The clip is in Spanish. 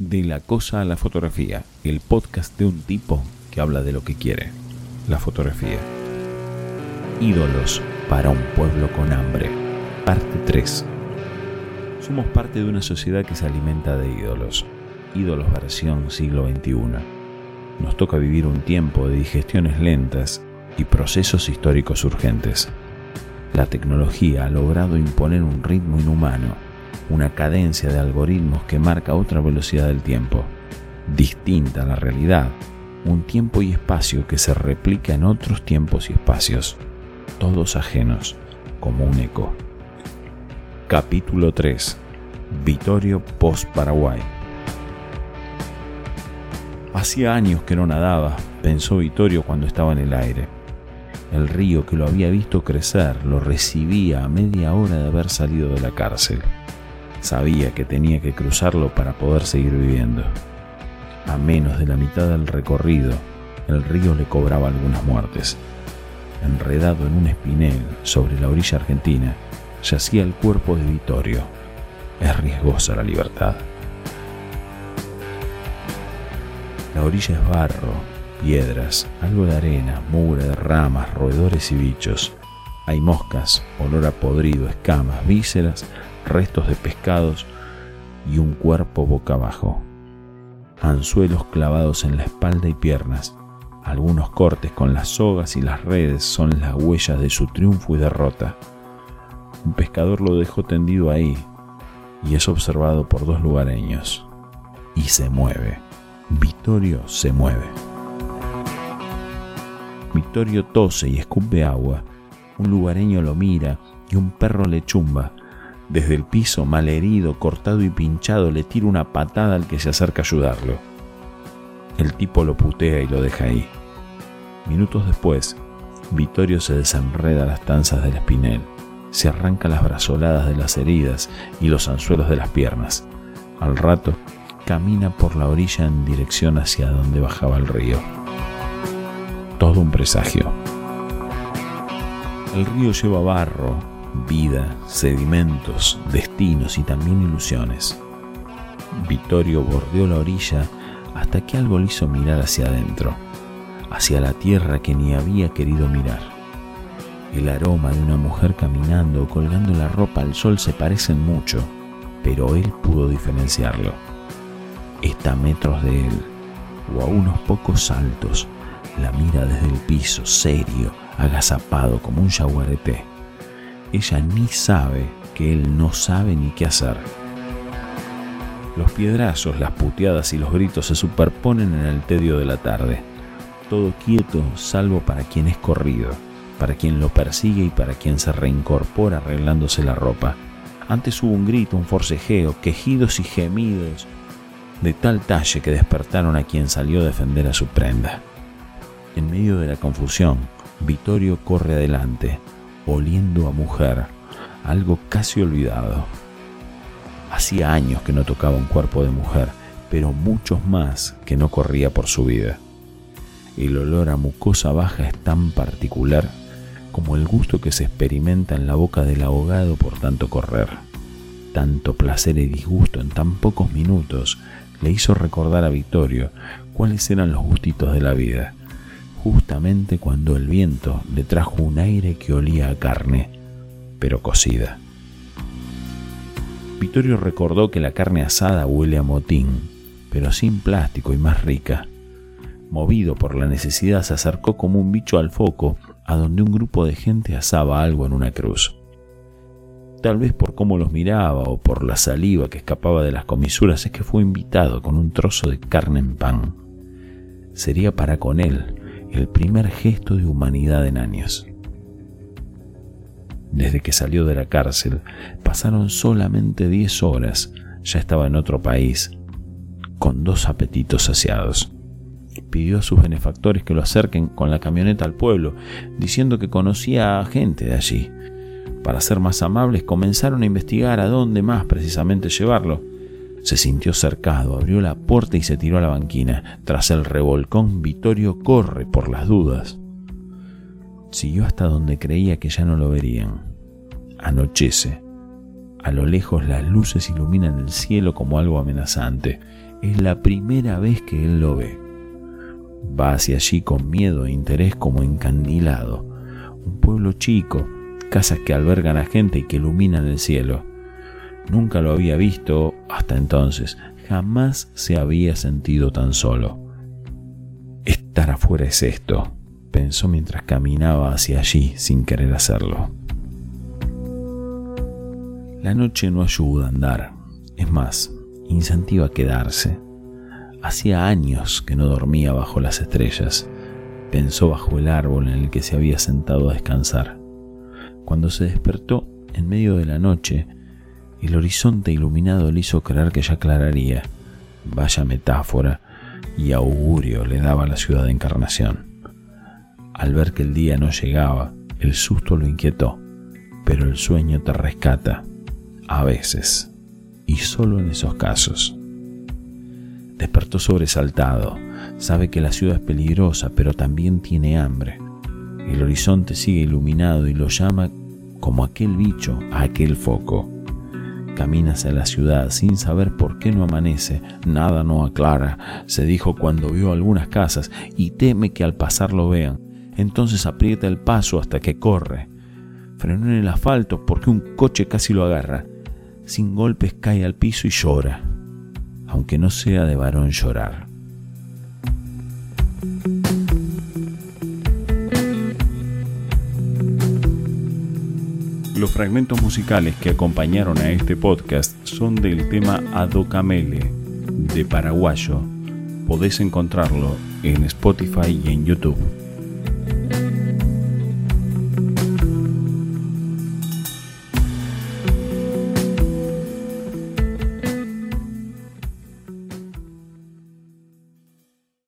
De la cosa a la fotografía, el podcast de un tipo que habla de lo que quiere, la fotografía. Ídolos para un pueblo con hambre, parte 3. Somos parte de una sociedad que se alimenta de ídolos, ídolos versión siglo XXI. Nos toca vivir un tiempo de digestiones lentas y procesos históricos urgentes. La tecnología ha logrado imponer un ritmo inhumano una cadencia de algoritmos que marca otra velocidad del tiempo, distinta a la realidad, un tiempo y espacio que se replica en otros tiempos y espacios, todos ajenos, como un eco. Capítulo 3. Vitorio post-Paraguay. Hacía años que no nadaba, pensó Vitorio cuando estaba en el aire. El río que lo había visto crecer lo recibía a media hora de haber salido de la cárcel. Sabía que tenía que cruzarlo para poder seguir viviendo. A menos de la mitad del recorrido, el río le cobraba algunas muertes. Enredado en un espinel sobre la orilla argentina, yacía el cuerpo de Vittorio. Es riesgosa la libertad. La orilla es barro, piedras, algo de arena, mugre ramas, roedores y bichos. Hay moscas, olor a podrido, escamas, vísceras, restos de pescados y un cuerpo boca abajo. Anzuelos clavados en la espalda y piernas. Algunos cortes con las sogas y las redes son las huellas de su triunfo y derrota. Un pescador lo dejó tendido ahí y es observado por dos lugareños. Y se mueve. Vittorio se mueve. Vittorio tose y escupe agua. Un lugareño lo mira y un perro le chumba. Desde el piso, malherido, cortado y pinchado, le tira una patada al que se acerca a ayudarlo. El tipo lo putea y lo deja ahí. Minutos después, Vittorio se desenreda las tanzas del espinel, se arranca las brazoladas de las heridas y los anzuelos de las piernas. Al rato, camina por la orilla en dirección hacia donde bajaba el río. Todo un presagio. El río lleva barro, vida, sedimentos, destinos y también ilusiones. Vittorio bordeó la orilla hasta que algo le hizo mirar hacia adentro, hacia la tierra que ni había querido mirar. El aroma de una mujer caminando o colgando la ropa al sol se parecen mucho, pero él pudo diferenciarlo. Está a metros de él, o a unos pocos saltos, la mira desde el piso, serio, agazapado como un yaguareté ella ni sabe que él no sabe ni qué hacer. Los piedrazos, las puteadas y los gritos se superponen en el tedio de la tarde. Todo quieto, salvo para quien es corrido, para quien lo persigue y para quien se reincorpora arreglándose la ropa. Antes hubo un grito, un forcejeo, quejidos y gemidos de tal talle que despertaron a quien salió a defender a su prenda. En medio de la confusión, Vittorio corre adelante, oliendo a mujer, algo casi olvidado. Hacía años que no tocaba un cuerpo de mujer, pero muchos más que no corría por su vida. El olor a mucosa baja es tan particular como el gusto que se experimenta en la boca del ahogado por tanto correr. Tanto placer y disgusto en tan pocos minutos le hizo recordar a Vittorio cuáles eran los gustitos de la vida justamente cuando el viento le trajo un aire que olía a carne, pero cocida. Vittorio recordó que la carne asada huele a motín, pero sin plástico y más rica. Movido por la necesidad, se acercó como un bicho al foco, a donde un grupo de gente asaba algo en una cruz. Tal vez por cómo los miraba o por la saliva que escapaba de las comisuras es que fue invitado con un trozo de carne en pan. Sería para con él, el primer gesto de humanidad en años. Desde que salió de la cárcel, pasaron solamente 10 horas, ya estaba en otro país, con dos apetitos saciados. Pidió a sus benefactores que lo acerquen con la camioneta al pueblo, diciendo que conocía a gente de allí. Para ser más amables, comenzaron a investigar a dónde más precisamente llevarlo. Se sintió cercado, abrió la puerta y se tiró a la banquina. Tras el revolcón, Vittorio corre por las dudas. Siguió hasta donde creía que ya no lo verían. Anochece. A lo lejos las luces iluminan el cielo como algo amenazante. Es la primera vez que él lo ve. Va hacia allí con miedo e interés como encandilado. Un pueblo chico, casas que albergan a gente y que iluminan el cielo. Nunca lo había visto hasta entonces, jamás se había sentido tan solo. Estar afuera es esto, pensó mientras caminaba hacia allí sin querer hacerlo. La noche no ayuda a andar, es más, incentiva a quedarse. Hacía años que no dormía bajo las estrellas, pensó bajo el árbol en el que se había sentado a descansar. Cuando se despertó en medio de la noche, el horizonte iluminado le hizo creer que ya aclararía. Vaya metáfora y augurio le daba la ciudad de Encarnación. Al ver que el día no llegaba, el susto lo inquietó, pero el sueño te rescata, a veces, y solo en esos casos. Despertó sobresaltado, sabe que la ciudad es peligrosa, pero también tiene hambre. El horizonte sigue iluminado y lo llama como aquel bicho a aquel foco. Camina hacia la ciudad sin saber por qué no amanece, nada no aclara, se dijo cuando vio algunas casas y teme que al pasar lo vean entonces aprieta el paso hasta que corre. Frenó en el asfalto porque un coche casi lo agarra. Sin golpes cae al piso y llora, aunque no sea de varón llorar. Los fragmentos musicales que acompañaron a este podcast son del tema Adocamele de Paraguayo. Podés encontrarlo en Spotify y en YouTube.